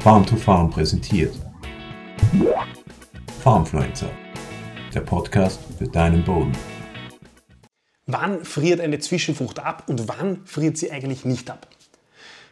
Farm to Farm präsentiert. Farmfluencer, der Podcast für deinen Boden. Wann friert eine Zwischenfrucht ab und wann friert sie eigentlich nicht ab?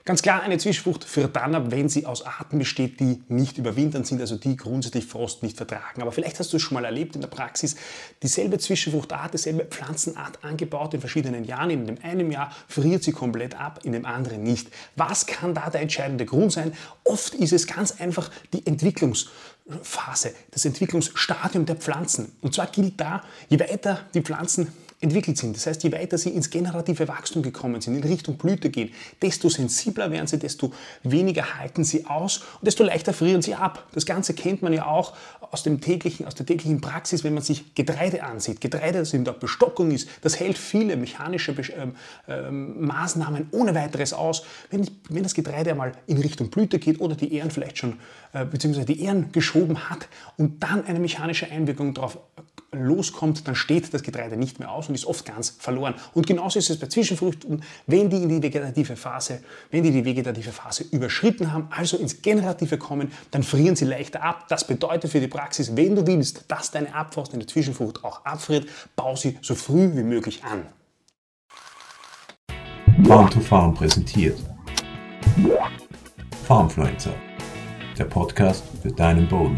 Ganz klar, eine Zwischenfrucht dann ab, wenn sie aus Arten besteht, die nicht überwintern sind, also die grundsätzlich Frost nicht vertragen. Aber vielleicht hast du es schon mal erlebt in der Praxis, dieselbe Zwischenfruchtart, dieselbe Pflanzenart angebaut in verschiedenen Jahren. In dem einen Jahr friert sie komplett ab, in dem anderen nicht. Was kann da der entscheidende Grund sein? Oft ist es ganz einfach die Entwicklungsphase, das Entwicklungsstadium der Pflanzen. Und zwar gilt da, je weiter die Pflanzen entwickelt sind. Das heißt, je weiter sie ins generative Wachstum gekommen sind, in Richtung Blüte gehen, desto sensibler werden sie, desto weniger halten sie aus und desto leichter frieren sie ab. Das Ganze kennt man ja auch aus, dem täglichen, aus der täglichen Praxis, wenn man sich Getreide ansieht. Getreide, das in der Bestockung ist, das hält viele mechanische ähm, ähm, Maßnahmen ohne weiteres aus. Wenn, wenn, das Getreide einmal in Richtung Blüte geht oder die Ähren vielleicht schon, äh, beziehungsweise die Ähren geschoben hat und dann eine mechanische Einwirkung darauf loskommt, dann steht das Getreide nicht mehr aus und ist oft ganz verloren. Und genauso ist es bei Zwischenfrüchten, wenn die in die vegetative Phase, wenn die die vegetative Phase überschritten haben, also ins Generative kommen, dann frieren sie leichter ab. Das bedeutet für die Praxis, wenn du willst, dass deine Abfrost in der Zwischenfrucht auch abfriert, bau sie so früh wie möglich an. Farm to Farm präsentiert. Farmfluencer, der Podcast für deinen Boden.